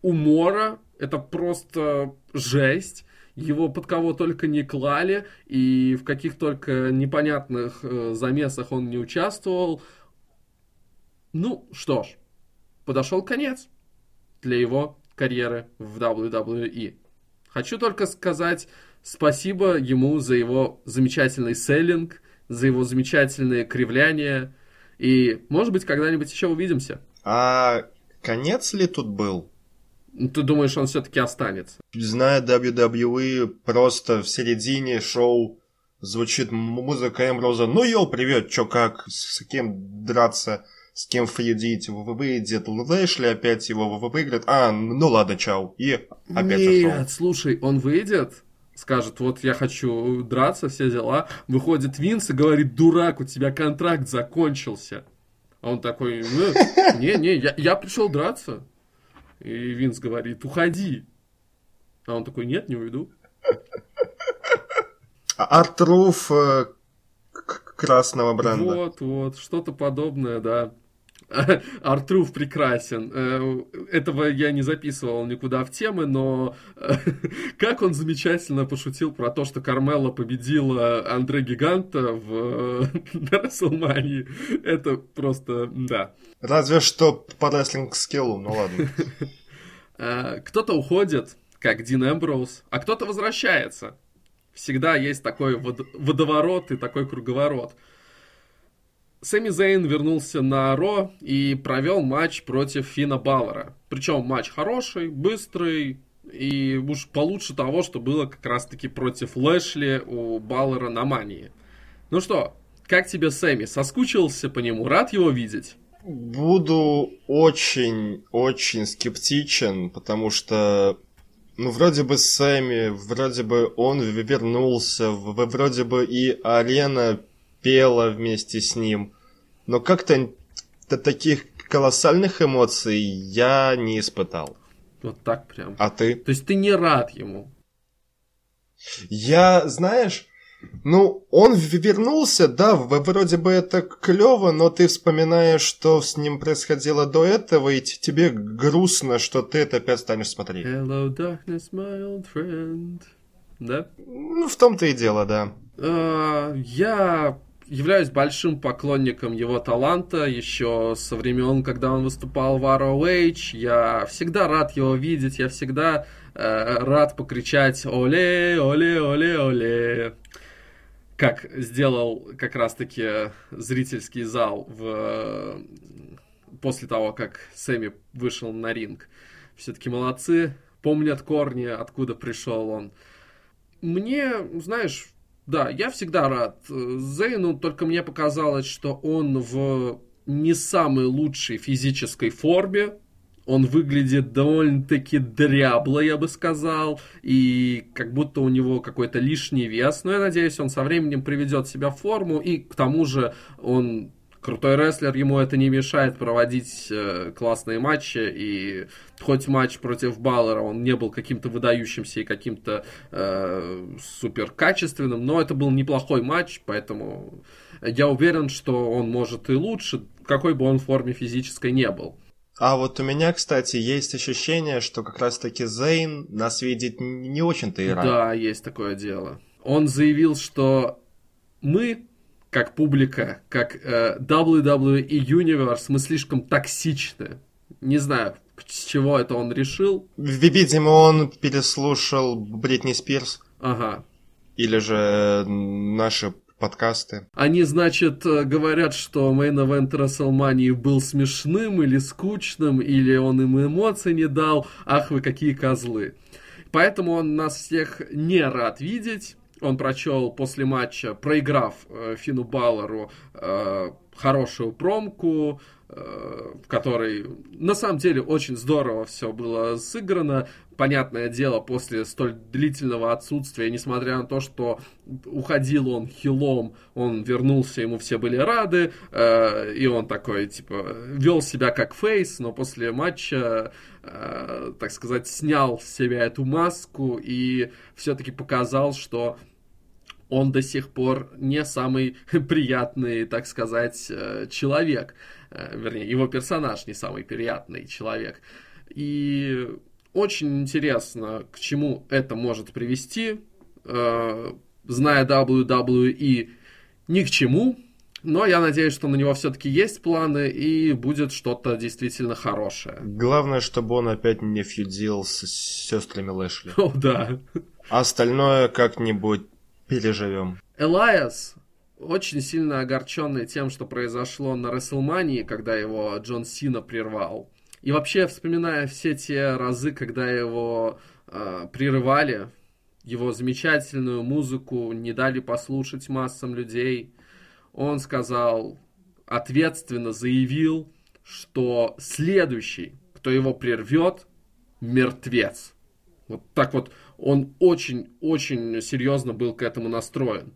умора, это просто жесть. Его под кого только не клали, и в каких только непонятных э, замесах он не участвовал. Ну, что ж, подошел конец для его карьеры в WWE. Хочу только сказать Спасибо ему за его замечательный селлинг, за его замечательные кривляния. И, может быть, когда-нибудь еще увидимся. А конец ли тут был? Ты думаешь, он все-таки останется? Зная WWE, просто в середине шоу звучит музыка Эмброза. Ну, йоу, привет, чё как, с кем драться, с кем фьюдить, выйдет Лэшли, опять его выиграет. А, ну ладно, чау. И опять Нет, слушай, он выйдет, скажет, вот я хочу драться, все дела. Выходит Винс и говорит, дурак, у тебя контракт закончился. А он такой, «Ну, не-не, я, я пришел драться. И Винс говорит, уходи. А он такой, нет, не уйду. Артруф э, красного бренда. Вот, вот, что-то подобное, да. (laughs) Артруф прекрасен. Э, этого я не записывал никуда в темы, но э, (laughs) как он замечательно пошутил про то, что Кармела победила Андре Гиганта в (laughs) Расселмании. Это просто, да. Разве что по рестлинг скиллу, ну ладно. Э, кто-то уходит, как Дин Эмброуз, а кто-то возвращается. Всегда есть такой водоворот и такой круговорот. Сэмми Зейн вернулся на Ро и провел матч против Фина Баллера. Причем матч хороший, быстрый, и уж получше того, что было как раз-таки против Лэшли у Баллера на Мании. Ну что, как тебе Сэмми? Соскучился по нему? Рад его видеть? Буду очень-очень скептичен, потому что ну, вроде бы Сэмми, вроде бы он вернулся, вроде бы и арена пела вместе с ним. Но как-то таких колоссальных эмоций я не испытал. Вот так прям. А ты? То есть ты не рад ему? Я, знаешь, ну, он вернулся, да, вроде бы это клево, но ты вспоминаешь, что с ним происходило до этого, и тебе грустно, что ты это опять станешь смотреть. Hello, darkness, my old friend. Да? Ну, в том-то и дело, да. Uh, я являюсь большим поклонником его таланта еще со времен, когда он выступал в ROH. Я всегда рад его видеть, я всегда э, рад покричать «Оле, оле, оле, оле!» Как сделал как раз-таки зрительский зал в... после того, как Сэмми вышел на ринг. Все-таки молодцы, помнят корни, откуда пришел он. Мне, знаешь, да, я всегда рад Зейну, только мне показалось, что он в не самой лучшей физической форме. Он выглядит довольно-таки дрябло, я бы сказал, и как будто у него какой-то лишний вес. Но я надеюсь, он со временем приведет себя в форму, и к тому же он крутой рестлер, ему это не мешает проводить э, классные матчи, и хоть матч против Баллера, он не был каким-то выдающимся и каким-то э, супер качественным, но это был неплохой матч, поэтому я уверен, что он может и лучше, какой бы он в форме физической не был. А вот у меня, кстати, есть ощущение, что как раз-таки Зейн нас видит не очень-то и рад. Да, есть такое дело. Он заявил, что мы, как публика, как э, WWE Universe, мы слишком токсичны. Не знаю, с чего это он решил. Видимо, он переслушал Бритни Спирс. Ага. Или же наши подкасты. Они, значит, говорят, что Main Event WrestleMania был смешным или скучным, или он им эмоций не дал. Ах вы какие козлы. Поэтому он нас всех не рад видеть. Он прочел после матча, проиграв э, Фину Баллеру, э, хорошую промку, э, в которой на самом деле очень здорово все было сыграно. Понятное дело, после столь длительного отсутствия, несмотря на то, что уходил он хилом, он вернулся, ему все были рады, э, и он такой, типа, вел себя как фейс, но после матча, э, так сказать, снял с себя эту маску и все-таки показал, что он до сих пор не самый (laughs) приятный, так сказать, э, человек. Э, вернее, его персонаж не самый приятный человек. И очень интересно, к чему это может привести. Э, зная WWE, ни к чему. Но я надеюсь, что на него все-таки есть планы и будет что-то действительно хорошее. Главное, чтобы он опять не фьюдил с сестрами Лэшли. (laughs) О, да. Остальное как-нибудь переживем. Элайас очень сильно огорченный тем, что произошло на Рестлмании, когда его Джон Сина прервал. И вообще, вспоминая все те разы, когда его э, прерывали, его замечательную музыку не дали послушать массам людей, он сказал, ответственно заявил, что следующий, кто его прервет, мертвец. Вот так вот он очень-очень серьезно был к этому настроен.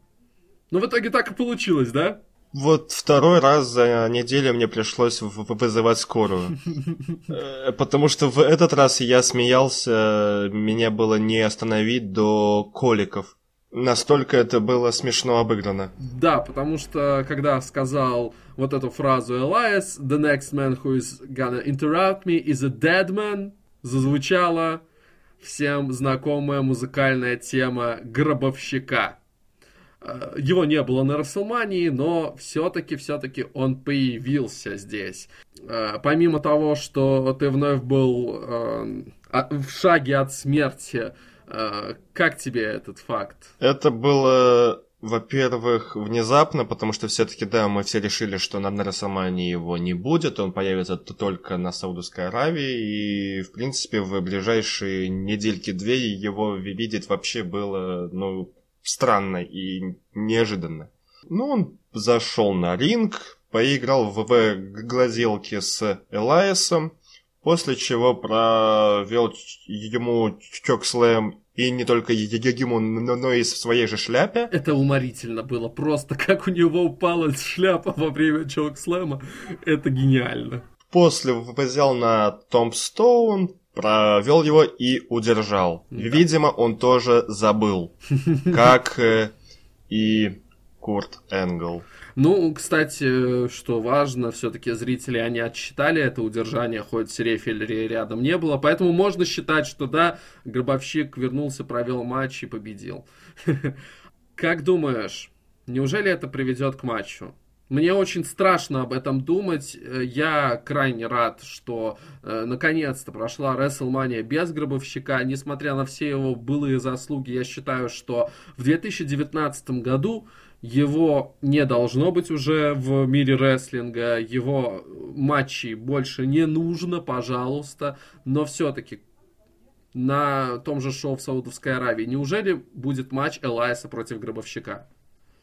Но в итоге так и получилось, да? Вот второй раз за неделю мне пришлось вызывать скорую. (laughs) Э, потому что в этот раз я смеялся, меня было не остановить до коликов. Настолько это было смешно обыграно. Да, потому что когда сказал вот эту фразу Elias, the next man who is gonna interrupt me is a dead man, зазвучало всем знакомая музыкальная тема гробовщика. Э, его не было на Расселмании, но все-таки, все-таки он появился здесь. Э, помимо того, что ты вновь был э, в шаге от смерти, как тебе этот факт? Это было во-первых, внезапно, потому что все-таки, да, мы все решили, что на Нарасамане его не будет, он появится только на Саудовской Аравии, и, в принципе, в ближайшие недельки-две его видеть вообще было, ну, странно и неожиданно. Ну, он зашел на ринг, поиграл в, в глазелке с Элайсом, после чего провел ему чокслэм и не только ему, но и в своей же шляпе. Это уморительно было. Просто как у него упала шляпа во время чокслэма. Это гениально. После взял на Томпстоун, провел его и удержал. Да. Видимо, он тоже забыл. (laughs) Как э, и Курт Энгл. Ну, кстати, что важно, все-таки зрители, они отсчитали это удержание, хоть рефери рядом не было, поэтому можно считать, что да, Гробовщик вернулся, провел матч и победил. (laughs) Как думаешь, неужели это приведет к матчу? Мне очень страшно об этом думать. Я крайне рад, что э, наконец-то прошла WrestleMania без Гробовщика. Несмотря на все его былые заслуги, я считаю, что в 2019 году его не должно быть уже в мире рестлинга, его матчей больше не нужно, пожалуйста, но все-таки на том же шоу в Саудовской Аравии, неужели будет матч Элайса против Гробовщика?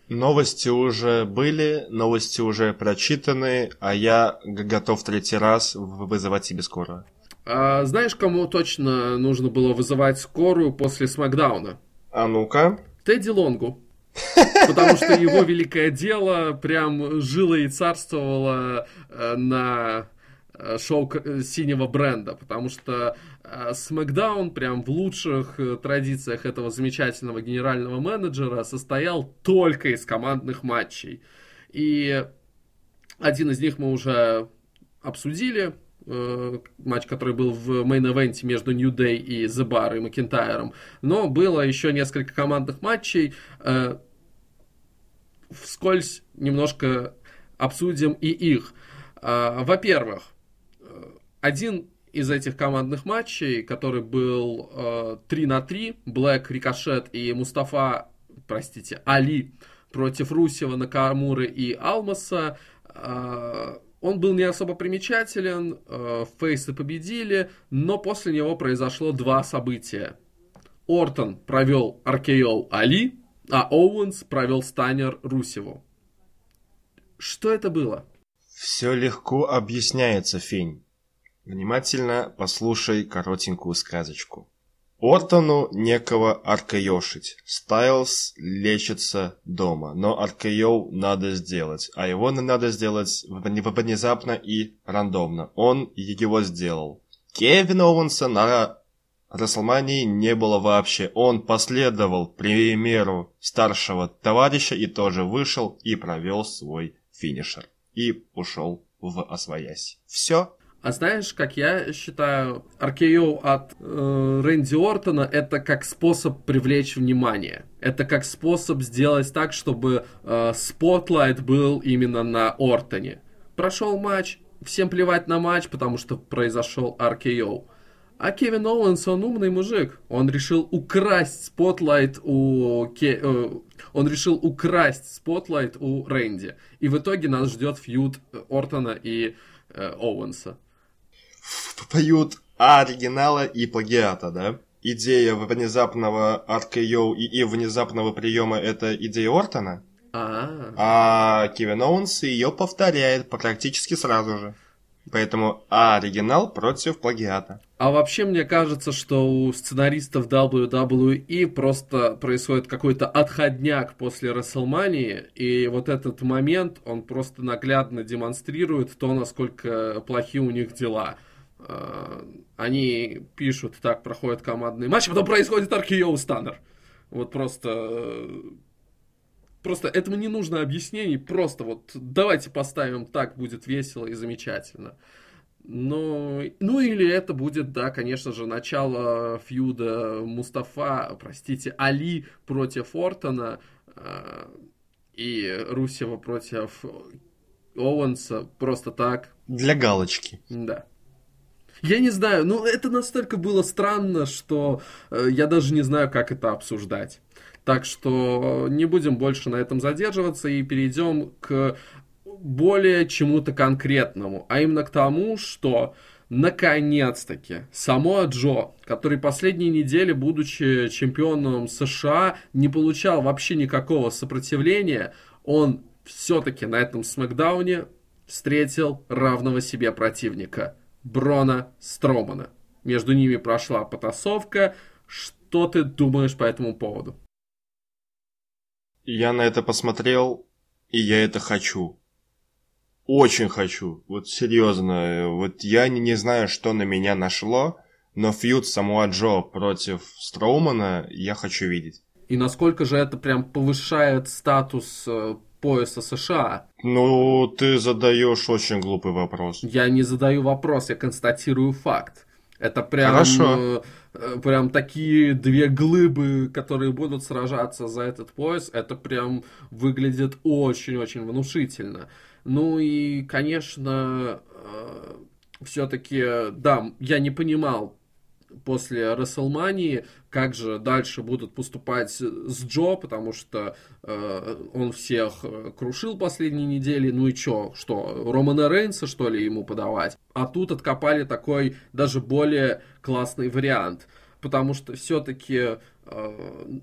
Новости уже были, новости уже прочитаны, а я готов третий раз вызывать себе скорую. А, знаешь, кому точно нужно было вызывать скорую после Смакдауна? А ну-ка. Тедди Лонгу. Потому что его великое дело прям жило и царствовало э, на э, шоу синего бренда, потому что SmackDown прям в лучших э, традициях этого замечательного генерального менеджера состоял только из командных матчей. И один из них мы уже обсудили, э, матч, который был в мейн-эвенте между New Day и The Bar и Макентайром, но было еще несколько командных матчей. Э, вскользь немножко обсудим и их. Э, во-первых, один из этих командных матчей, который был э, 3 на 3, Блэк, Рикошет и Мустафа, простите, Али против Русева, Накамуры и Алмаса, э, он был не особо примечателен, э, фейсы победили, но после него произошло два события. Ортон провел RKO Али, а Оуэнс провел станер Русеву. Что это было? Все легко объясняется, Фень. Внимательно послушай коротенькую сказочку. Ортону некого аркаешить. Стайлз лечится дома, но аркаеу надо сделать, а его надо сделать внезапно и рандомно. Он его сделал. Кевина Оуэнса на Рестлмании не было вообще. Он последовал примеру старшего товарища и тоже вышел и провел свой финишер. И ушел восвояси. Все. А знаешь, как я считаю, RKO от э, Рэнди Ортона это как способ привлечь внимание. Это как способ сделать так, чтобы э, spotlight был именно на Ортоне. Прошел матч, всем плевать на матч, потому что произошел RKO. А Кевин Оуэнс, он умный мужик. Он решил украсть spotlight у... Ке... Э, он решил украсть spotlight у Рэнди. И в итоге нас ждет feud Ортона и э, Оуэнса feud оригинала и плагиата, да? Идея внезапного RKO и, и внезапного приема это идея Ортона. А, а Кевин Оуэнс ее повторяет практически сразу же. Поэтому оригинал против плагиата. А вообще мне кажется, что у сценаристов WWE просто происходит какой-то отходняк после Расселмании, и вот этот момент, он просто наглядно демонстрирует то, насколько плохи у них дела. Э, они пишут, так проходят командные матчи, потом происходит Аркиоу Станнер. Вот просто... Э, просто этому не нужно объяснений, просто вот давайте поставим так, будет весело и замечательно. Ну, ну или это будет, да, конечно же, начало фьюда Мустафа, простите, Али против Ортона э, и Русева против Оуэнса, просто так. Для галочки. Да. Я не знаю, ну это настолько было странно, что э, я даже не знаю, как это обсуждать. Так что не будем больше на этом задерживаться и перейдем к более чему-то конкретному, а именно к тому, что наконец-таки само Джо, который последние недели, будучи чемпионом США, не получал вообще никакого сопротивления, он все-таки на этом смакдауне встретил равного себе противника. Брона Стромана. Между ними прошла потасовка. Что ты думаешь по этому поводу? Я на это посмотрел, и я это хочу. Очень хочу. Вот серьезно. Вот я не, не знаю, что на меня нашло, но фьюд Самуа Джо против Строумана я хочу видеть. И насколько же это прям повышает статус э, пояса США. Ну, ты задаешь очень глупый вопрос. Я не задаю вопрос, я констатирую факт. Это прям, Хорошо. Э, прям такие две глыбы, которые будут сражаться за этот пояс. Это прям выглядит очень-очень внушительно. Ну и, конечно, э, все-таки, да, я не понимал после Расселмании, как же дальше будут поступать с Джо, потому что э, он всех э, крушил последние недели, ну и чё, что, Романа Рейнса, что ли, ему подавать? А тут откопали такой даже более классный вариант, потому что все-таки э,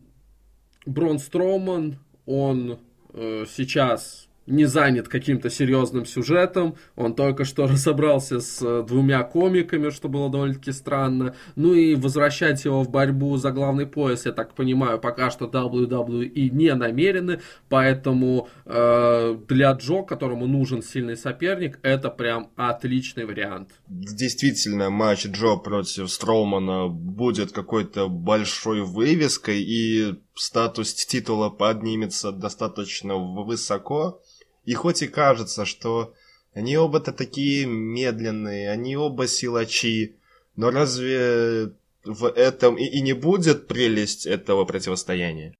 Брон Строуман, он э, сейчас не занят каким-то серьезным сюжетом, он только что (laughs) разобрался с э, двумя комиками, что было довольно-таки странно, ну и возвращать его в борьбу за главный пояс, я так понимаю, пока что WWE не намерены, поэтому э, для Джо, которому нужен сильный соперник, это прям отличный вариант. Действительно, матч Джо против Строумана будет какой-то большой вывеской, и статус титула поднимется достаточно высоко, и хоть и кажется, что Они оба-то такие медленные, они оба силачи. Но разве в этом и, и не будет прелесть этого противостояния?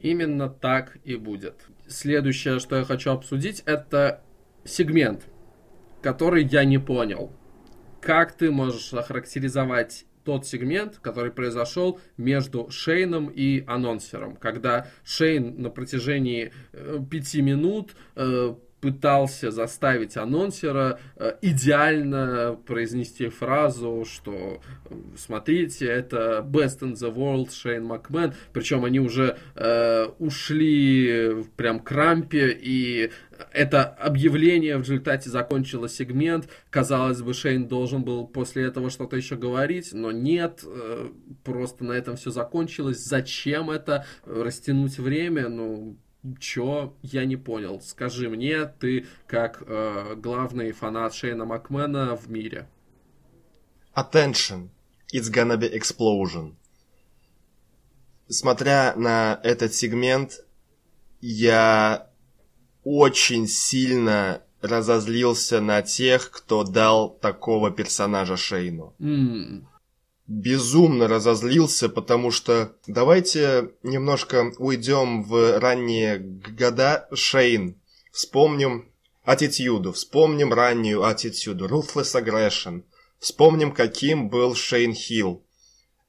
Именно так и будет. Следующее, что я хочу обсудить, это сегмент, который я не понял. Как ты можешь охарактеризовать тот сегмент, который произошел между Шейном и анонсером, когда Шейн на протяжении э, пяти минут э, пытался заставить анонсера э, идеально произнести фразу, что э, смотрите, это best in the world Шейн Макмен, причем они уже э, ушли прям к рампе, и это объявление в результате закончило сегмент. Казалось бы, Шейн должен был после этого что-то еще говорить, но нет, э, просто на этом все закончилось. Зачем это? Растянуть время? Ну, Чё? Я не понял. Скажи мне, ты как э, главный фанат Шейна Макмена в мире. Attention. It's gonna be explosion. Смотря на этот сегмент, я очень сильно разозлился на тех, кто дал такого персонажа Шейну. Mm безумно разозлился, потому что давайте немножко уйдем в ранние года Шейн. Вспомним аттитюду, вспомним раннюю аттитюду, Ruthless Aggression. Вспомним, каким был Шейн Хилл.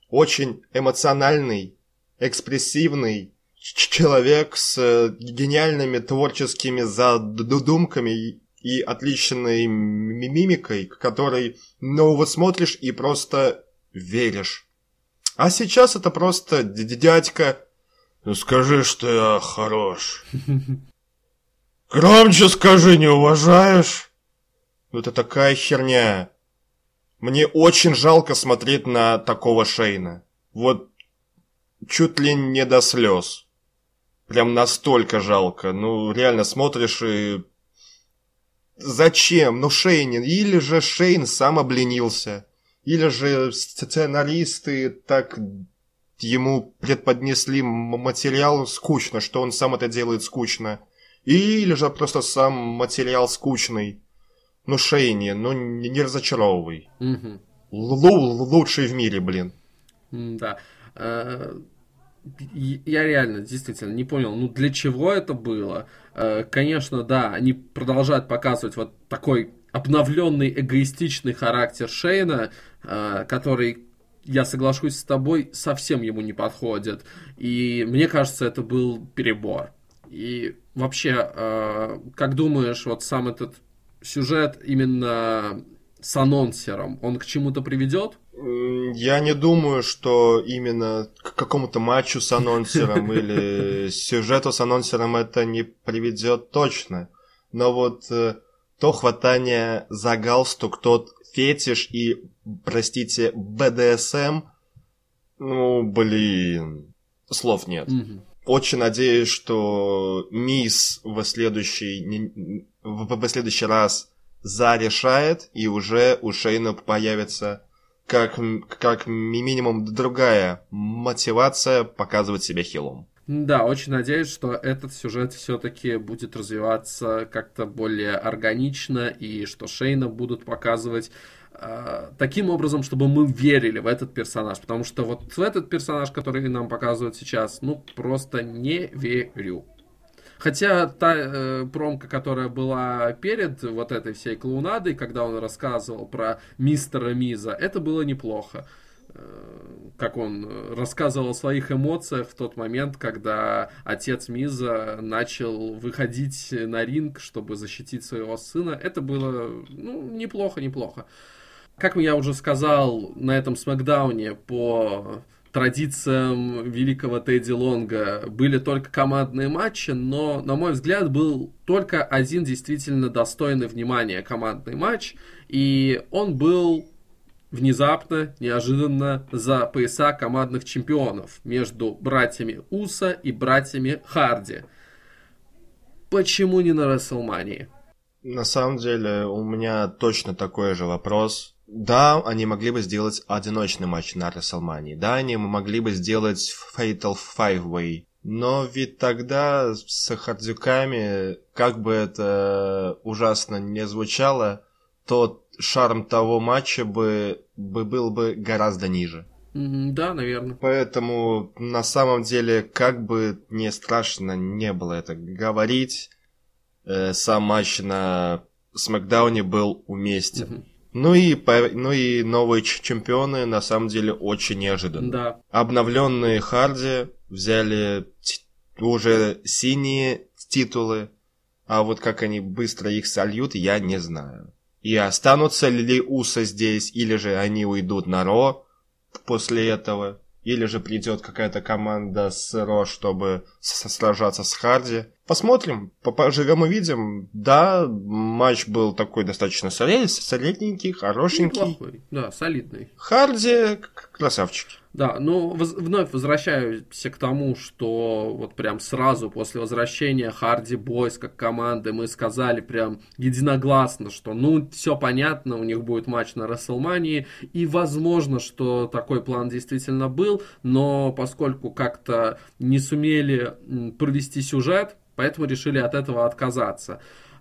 Очень эмоциональный, экспрессивный человек с гениальными творческими задумками и отличной мимикой, который, ну, вот смотришь и просто веришь. А сейчас это просто дядька. Ну скажи, что я хорош. (laughs) Громче скажи, не уважаешь? Ну это такая херня. Мне очень жалко смотреть на такого Шейна. Вот чуть ли не до слез. Прям настолько жалко. Ну, реально смотришь и... Зачем? Ну, Шейнин. Или же Шейн сам обленился. Или же сценаристы так ему предподнесли материал скучно, что он сам это делает скучно. Или же просто сам материал скучный. Ну, Шейни, ну не разочаровывай. Угу. лучший в мире, блин. Да. Э, я реально, действительно, не понял, ну для чего это было. Э, конечно, да, они продолжают показывать вот такой обновленный эгоистичный характер Шейна, э, который, я соглашусь с тобой, совсем ему не подходит. И мне кажется, это был перебор. И вообще, э, как думаешь, вот сам этот сюжет именно с анонсером, он к чему-то приведет? Я не думаю, что именно к какому-то матчу с анонсером (laughs) или сюжету с анонсером это не приведет точно. Но вот э, то хватание за галстук, тот фетиш и, простите, БДСМ, ну, блин, слов нет. Угу. Очень надеюсь, что мисс в следующий, в следующий раз зарешает, и уже у Шейна появится как, как минимум другая мотивация показывать себя хилом. Да, очень надеюсь, что этот сюжет все-таки будет развиваться как-то более органично, и что Шейна будут показывать э, таким образом, чтобы мы верили в этот персонаж. Потому что вот в этот персонаж, который нам показывают сейчас, ну, просто не верю. Хотя та э, промка, которая была перед вот этой всей клоунадой, когда он рассказывал про мистера Миза, это было неплохо. Э, как он рассказывал о своих эмоциях в тот момент, когда отец Миза начал выходить на ринг, чтобы защитить своего сына. Это было ну, неплохо, неплохо. Как я уже сказал на этом смакдауне по традициям великого Тедди Лонга были только командные матчи, но, на мой взгляд, был только один действительно достойный внимания командный матч, и он был внезапно, неожиданно за пояса командных чемпионов между братьями Уса и братьями Харди. Почему не на Расселмании? На самом деле, у меня точно такой же вопрос. Да, они могли бы сделать одиночный матч на Расселмании. Да, они могли бы сделать Fatal Five Way Но ведь тогда с Хардюками, как бы это ужасно не звучало, тот шарм того матча бы, бы был бы гораздо ниже. Да, наверное. Поэтому на самом деле, как бы не страшно не было это говорить, э, сам матч на Смакдауне был уместен. Угу. Ну и, ну и новые чемпионы на самом деле очень неожиданно. Да. Обновленные Харди взяли уже синие титулы, а вот как они быстро их сольют, я не знаю. И останутся ли Уса здесь, или же они уйдут на Ро, после этого, или же придет какая-то команда с Ро, чтобы сражаться с Харди. Посмотрим, поживем и видим. Да, матч был такой достаточно солидненький, хорошенький. Неплохой, да, солидный. Харди красавчики. Да, ну воз, вновь возвращаюсь к тому, что вот прям сразу после возвращения Харди Бойс как команды мы сказали прям единогласно, что ну все понятно, у них будет матч на Расселмании, и возможно, что такой план действительно был, но поскольку как-то не сумели провести сюжет, поэтому решили от этого отказаться.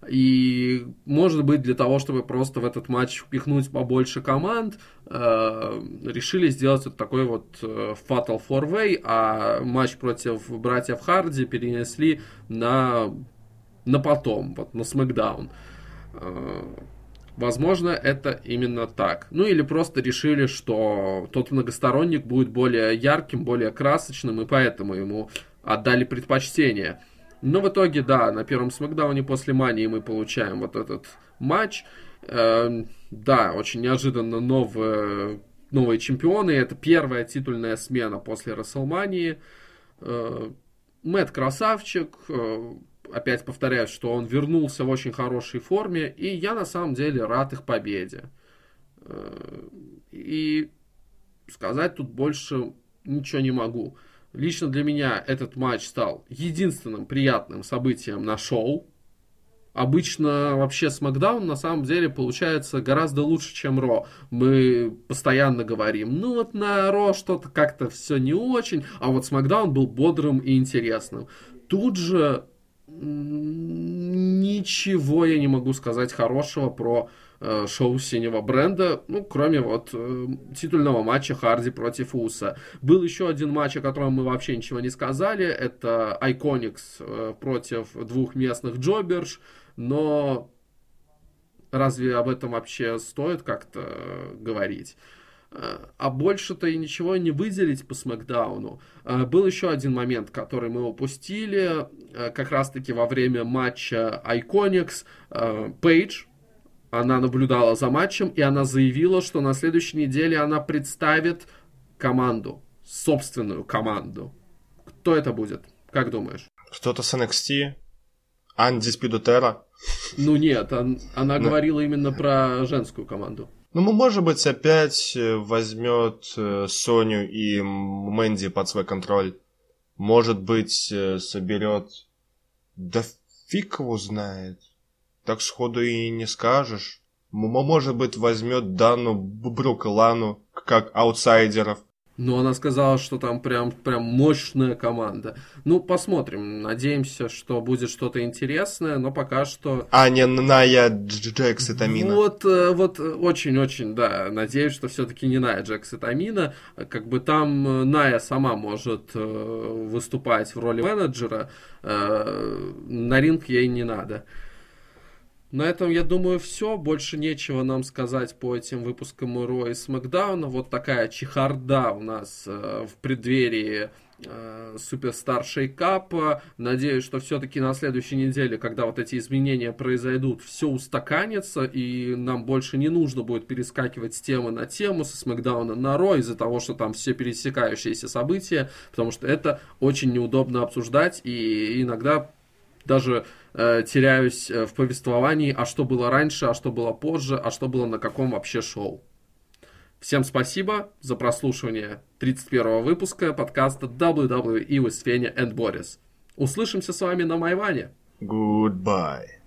И, может быть, для того, чтобы просто в этот матч впихнуть побольше команд, э, решили сделать вот такой вот э, Fatal Four Way, а матч против братьев Харди перенесли на, на потом, вот на Смакдаун. Э, возможно, это именно так. Ну или просто решили, что тот многосторонник будет более ярким, более красочным, и поэтому ему отдали предпочтение. Но в итоге, да, на первом смакдауне после Мании мы получаем вот этот матч. Э, да, очень неожиданно новые, новые чемпионы. Это первая титульная смена после Расселмании. Э, Мэтт красавчик. Э, опять повторяю, что он вернулся в очень хорошей форме. И я на самом деле рад их победе. Э, и сказать тут больше ничего не могу. Лично для меня этот матч стал единственным приятным событием на шоу. Обычно вообще Смакдаун на самом деле получается гораздо лучше, чем Ро. Мы постоянно говорим, ну вот на Ро что-то как-то все не очень, а вот Смакдаун был бодрым и интересным. Тут же ничего я не могу сказать хорошего про шоу синего бренда, ну, кроме вот э, титульного матча Харди против Уса. Был еще один матч, о котором мы вообще ничего не сказали, это Iconics э, против двух местных Джоберш, но разве об этом вообще стоит как-то говорить? А больше-то и ничего не выделить по Смакдауну. Был еще один момент, который мы упустили, как раз-таки во время матча Iconics. Пейдж, она наблюдала за матчем, и она заявила, что на следующей неделе она представит команду, собственную команду. Кто это будет? Как думаешь? Кто-то с NXT? Анди Спидутера? Ну нет, он, она Но... говорила именно про женскую команду. Ну, может быть, опять э, возьмет э, Соню и Мэнди под свой контроль. Может быть, э, соберет... Да фиг его знает так сходу и не скажешь. Может быть, возьмет Дану Брук Лану как аутсайдеров. Ну, она сказала, что там прям, прям мощная команда. Ну, посмотрим. Надеемся, что будет что-то интересное, но пока что... А не Ная Джекс и Тамина. Вот, э, вот очень-очень, да. Надеюсь, что все-таки не Ная Джекс и Тамина. Как бы там Ная сама может э, выступать в роли менеджера. Э, на ринг ей не надо. На этом, я думаю, все. Больше нечего нам сказать по этим выпускам Ро и Смакдауна. Вот такая чехарда у нас э, в преддверии э, Суперстар Шейкапа. Надеюсь, что все-таки на следующей неделе, когда вот эти изменения произойдут, все устаканится, и нам больше не нужно будет перескакивать с темы на тему, со Смакдауна на Ро, из-за того, что там все пересекающиеся события, потому что это очень неудобно обсуждать, и иногда даже э, теряюсь э, в повествовании, а что было раньше, а что было позже, а что было на каком вообще шоу. Всем спасибо за прослушивание 31 выпуска подкаста WWE with Феня and Борис. Услышимся с вами на Майване. Goodbye.